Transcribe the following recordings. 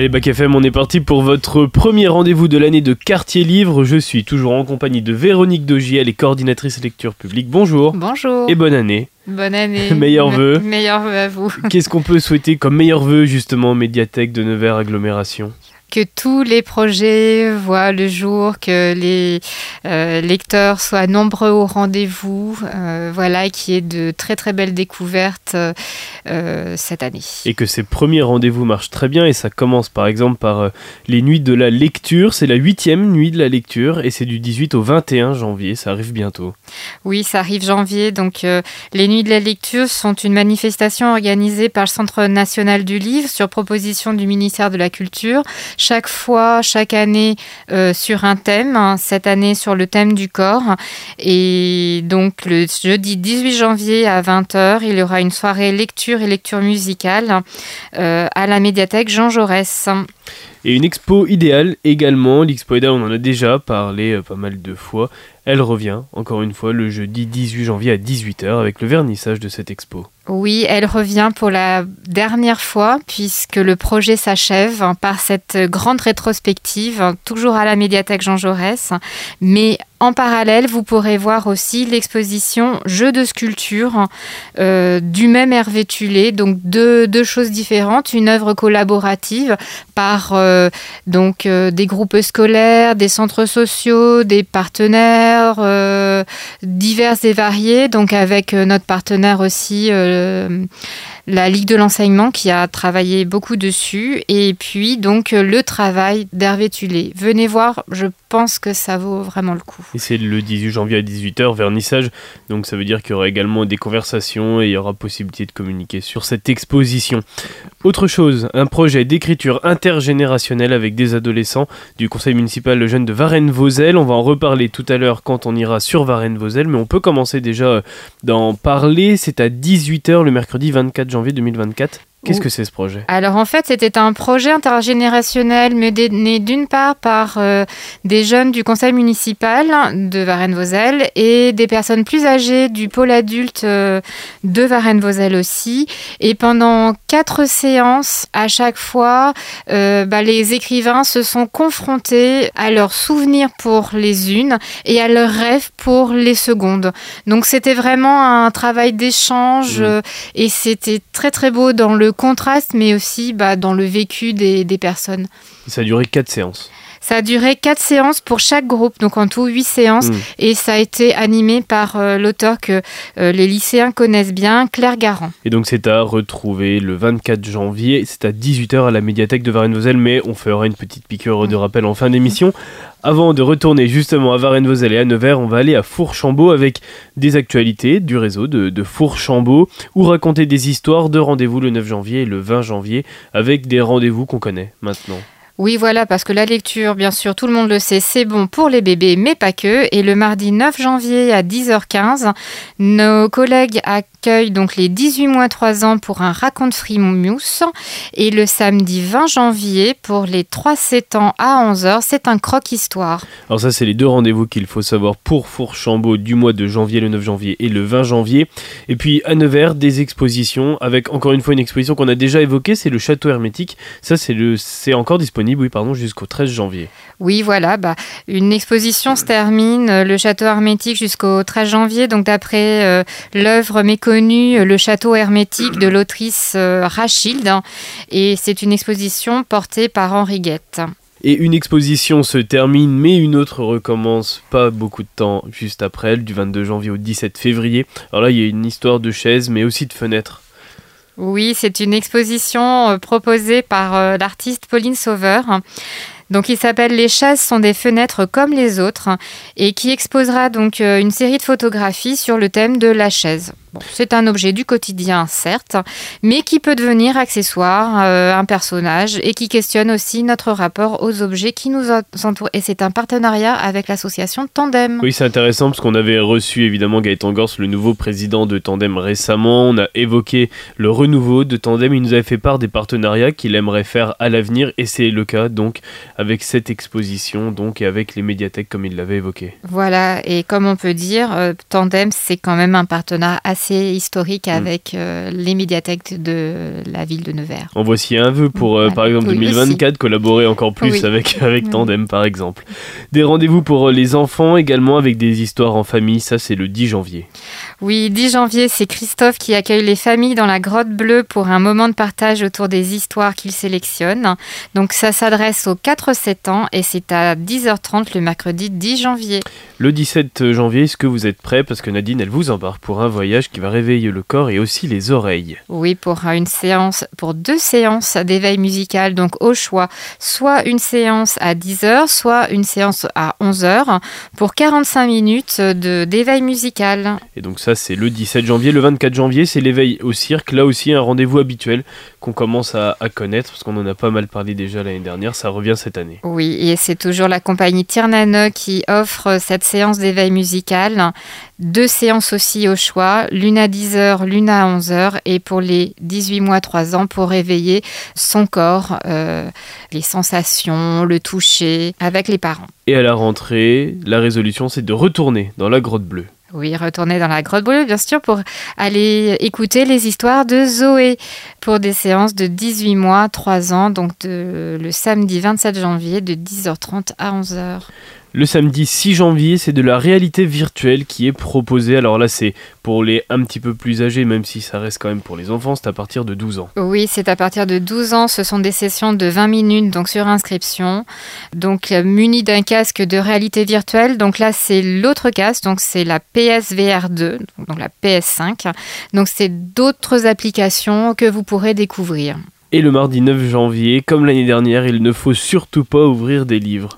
Allez, Bac FM, on est parti pour votre premier rendez-vous de l'année de Quartier Livre. Je suis toujours en compagnie de Véronique Dogier, elle est coordinatrice lecture publique. Bonjour. Bonjour. Et bonne année. Bonne année. Meilleurs vœux. Meilleurs vœux à vous. Qu'est-ce qu'on peut souhaiter comme meilleurs vœux justement médiathèque de Nevers agglomération? Que tous les projets voient le jour, que les euh, lecteurs soient nombreux au rendez-vous, euh, voilà, qu'il y ait de très très belles découvertes euh, cette année. Et que ces premiers rendez-vous marchent très bien et ça commence par exemple par les nuits de la lecture, c'est la huitième nuit de la lecture et c'est du 18 au 21 janvier, ça arrive bientôt. Oui, ça arrive janvier, donc les nuits de la lecture sont une manifestation organisée par le Centre national du livre sur proposition du ministère de la Culture chaque fois, chaque année, euh, sur un thème. Hein, cette année, sur le thème du corps. Et donc, le jeudi 18 janvier à 20h, il y aura une soirée lecture et lecture musicale euh, à la médiathèque Jean Jaurès. Et une expo idéale également. L'expo idéale, on en a déjà parlé euh, pas mal de fois. Elle revient, encore une fois, le jeudi 18 janvier à 18h avec le vernissage de cette expo. Oui, elle revient pour la dernière fois puisque le projet s'achève par cette grande rétrospective, toujours à la médiathèque Jean Jaurès. Mais en parallèle, vous pourrez voir aussi l'exposition Jeux de sculpture euh, du même Hervé Tulé, donc deux, choses différentes, une œuvre collaborative par euh, donc euh, des groupes scolaires, des centres sociaux, des partenaires divers et variés, donc avec notre partenaire aussi la Ligue de l'enseignement qui a travaillé beaucoup dessus et puis donc le travail d'Hervé Tulé. Venez voir, je pense que ça vaut vraiment le coup. Et c'est le 18 janvier à 18h, vernissage, donc ça veut dire qu'il y aura également des conversations et il y aura possibilité de communiquer sur cette exposition. Autre chose, un projet d'écriture intergénérationnelle avec des adolescents du conseil municipal jeune de Varennes-Vauzelles. On va en reparler tout à l'heure quand on ira sur Varennes-Vauzelles, mais on peut commencer déjà d'en parler. C'est à 18h le mercredi 24 janvier 2024. Qu'est-ce que c'est ce projet? Alors en fait, c'était un projet intergénérationnel mené d'une part par euh, des jeunes du conseil municipal de Varennes-Vauzelles et des personnes plus âgées du pôle adulte euh, de Varennes-Vauzelles aussi. Et pendant quatre séances, à chaque fois, euh, bah, les écrivains se sont confrontés à leurs souvenirs pour les unes et à leurs rêves pour les secondes. Donc c'était vraiment un travail d'échange mmh. et c'était très très beau dans le contraste, mais aussi bah, dans le vécu des, personnes. Ça a duré quatre séances. Ça a duré quatre séances pour chaque groupe, donc en tout huit séances, hmm. et ça a été animé par euh, l'auteur que euh, les lycéens connaissent bien, Claire Garand. Et donc c'est à retrouver le 24 janvier, c'est à 18h à la médiathèque de Varennes-Vauzelles, mais on fera une petite piqûre de rappel en fin d'émission. Avant de retourner justement à Varennes-Vauzelles et à Nevers, on va aller à Fourchambault avec des actualités du réseau de, de Fourchambault ou raconter des histoires de rendez-vous le 9 janvier et le 20 janvier avec des rendez-vous qu'on connaît maintenant. Oui, voilà, parce que la lecture, bien sûr, tout le monde le sait, c'est bon pour les bébés, mais pas que. Et le mardi 9 janvier à 10h15, nos collègues accueillent donc les 18 mois 3 ans pour un raconte Mousse. Et le samedi 20 janvier, pour les 3-7 ans à 11h, c'est un croque-histoire. Alors ça, c'est les deux rendez-vous qu'il faut savoir pour Fourchambault du mois de janvier, le 9 janvier et le 20 janvier. Et puis à Nevers, des expositions avec encore une fois une exposition qu'on a déjà évoquée, c'est le château hermétique. Ça, c'est le, c'est encore disponible oui, pardon, jusqu'au 13 janvier. Oui, voilà, bah, une exposition se termine, euh, le château hermétique jusqu'au 13 janvier, donc d'après euh, l'œuvre méconnue, euh, le château hermétique de l'autrice Rachilde, hein, et c'est une exposition portée par Henri Guette. Et une exposition se termine, mais une autre recommence pas beaucoup de temps juste après elle, du 22 janvier au 17 février. Alors là, il y a une histoire de chaises, mais aussi de fenêtres. Oui, c'est une exposition euh, proposée par euh, l'artiste Pauline Sauveur. Donc il s'appelle Les chaises sont des fenêtres comme les autres et qui exposera donc euh, une série de photographies sur le thème de la chaise c'est un objet du quotidien, certes, mais qui peut devenir accessoire, euh, un personnage, et qui questionne aussi notre rapport aux objets qui nous entourent. Et c'est un partenariat avec l'association Tandem. Oui, c'est intéressant parce qu'on avait reçu évidemment Gaëtan Gors, le nouveau président de Tandem récemment. On a évoqué le renouveau de Tandem. Il nous avait fait part des partenariats qu'il aimerait faire à l'avenir, et c'est le cas donc avec cette exposition donc et avec les médiathèques comme il l'avait évoqué. Voilà, et comme on peut dire, euh, Tandem, c'est quand même un partenariat assez historique mm. avec euh, les médiathèques de la ville de Nevers. En voici un vœu pour, euh, par exemple, 2024, collaborer encore plus avec, avec mm. Tandem, par exemple. Des rendez-vous pour les enfants également avec des histoires en famille, ça c'est le 10 janvier. Oui, 10 janvier, c'est Christophe qui accueille les familles dans la grotte bleue pour un moment de partage autour des histoires qu'il sélectionne. Donc ça s'adresse aux 4-7 ans et c'est à 10h30 le mercredi 10 janvier. Le 17 janvier, est-ce que vous êtes prêts? Parce que Nadine, elle vous embarque pour un voyage qui va réveiller le corps et aussi les oreilles. Oui, pour une séance, pour deux séances d'éveil musical, donc au choix, soit une séance à 10h, soit une séance à 11h, pour 45 minutes d'éveil musical. Et donc ça, c'est le 17 janvier. Le 24 janvier, c'est l'éveil au cirque. Là aussi, un rendez-vous habituel qu'on commence à, connaître, parce qu'on en a pas mal parlé déjà l'année dernière. Ça revient cette année. Oui, et c'est toujours la compagnie Tirnane qui offre cette séance d'éveil musical. Deux séances aussi au choix, l'une à 10h, l'une à 11h, et pour les 18 mois, 3 ans, pour réveiller son corps, euh, les sensations, le toucher avec les parents. Et à la rentrée, la résolution, c'est de retourner dans la grotte bleue. Oui, retourner dans la grotte bleue, bien sûr, pour aller écouter les histoires de Zoé pour des séances de 18 mois, 3 ans, donc le samedi 27 janvier de 10h30 à 11h. Le samedi 6 janvier, c'est de la réalité virtuelle qui est proposée. Alors là, c'est pour les un petit peu plus âgés, même si ça reste quand même pour les enfants, c'est à partir de 12 ans. Oui, c'est à partir de 12 ans. Ce sont des sessions de 20 minutes, donc sur inscription. Donc muni d'un casque de réalité virtuelle. Donc là, c'est l'autre casque, donc c'est la PSVR 2, donc la PS5. Donc c'est d'autres applications que vous pourrez découvrir. Et le mardi 9 janvier, comme l'année dernière, il ne faut surtout pas ouvrir des livres.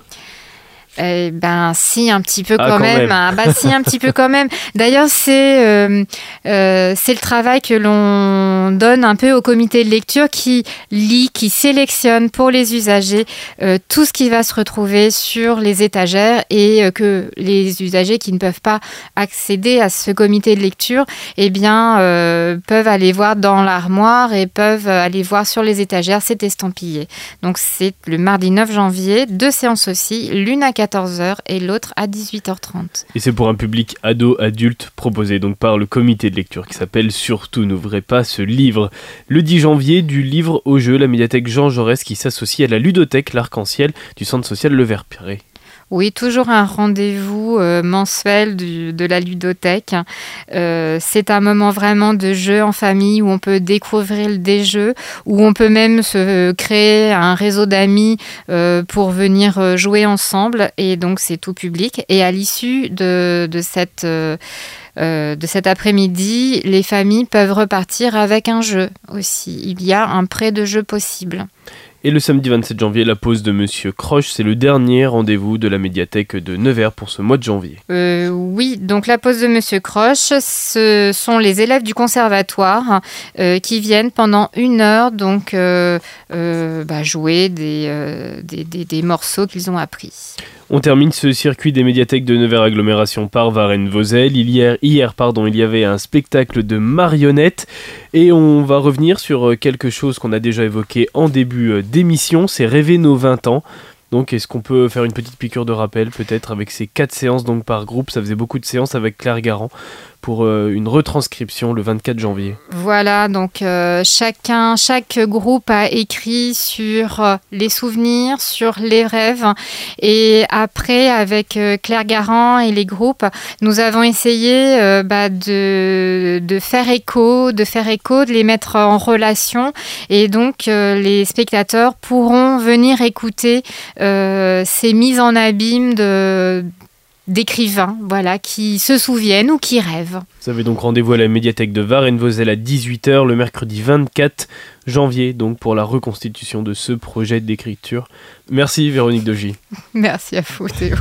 Eh ben si un petit peu ah, quand, même. Hein. bah si un petit peu quand même. D'ailleurs c'est euh, euh, c'est le travail que l'on donne un peu au comité de lecture qui lit, qui sélectionne pour les usagers euh, tout ce qui va se retrouver sur les étagères et que les usagers qui ne peuvent pas accéder à ce comité de lecture, eh bien peuvent aller voir dans l'armoire et peuvent aller voir sur les étagères, c'est estampillé. Donc c'est le mardi 9 janvier, deux séances aussi, l'une à 14h et l'autre à 18h30. Et c'est pour un public ado-adulte proposé donc par le comité de lecture qui s'appelle Surtout n'ouvrez pas ce livre. Le 10 janvier, du livre au jeu, la médiathèque Jean Jaurès qui s'associe à la ludothèque L'Arc-en-Ciel du centre social Le. Oui, toujours un rendez-vous euh, mensuel de la ludothèque. Euh, c'est un moment vraiment de jeu en famille où on peut découvrir des jeux, où on peut même se créer un réseau d'amis euh, pour venir jouer ensemble. Et donc c'est tout public. Et à l'issue de, cette... de cet après-midi, les familles peuvent repartir avec un jeu aussi. Il y a un prêt de jeu possible. Et le samedi 27 janvier, la pause de Monsieur Croche, c'est le dernier rendez-vous de la médiathèque de Nevers pour ce mois de janvier. Euh, oui, donc la pause de Monsieur Croche, ce sont les élèves du conservatoire euh, qui viennent pendant une heure donc euh, bah, jouer des, des morceaux qu'ils ont appris. On termine ce circuit des médiathèques de Nevers Agglomération par Varennes-Vosel. Hier, hier pardon, il y avait un spectacle de marionnettes et on va revenir sur quelque chose qu'on a déjà évoqué en début d'émission, c'est Rêver nos 20 ans. Donc, est-ce qu'on peut faire une petite piqûre de rappel, peut-être, avec ces quatre séances donc par groupe? Ça faisait beaucoup de séances avec Claire Garand pour euh, une retranscription le 24 janvier. Voilà, donc euh, chacun, chaque groupe a écrit sur euh, les souvenirs, sur les rêves. Et après, avec Claire Garand et les groupes, nous avons essayé bah, de, de, faire écho, de faire écho, de les mettre en relation. Et donc, les spectateurs pourront venir écouter ces mises en abîme de d'écrivains voilà, qui se souviennent ou qui rêvent. Vous avez donc rendez-vous à la médiathèque de Varennes-Vosel à 18h le mercredi 24 janvier donc pour la reconstitution de ce projet d'écriture. Merci Véronique Dogy. Merci à vous Théo.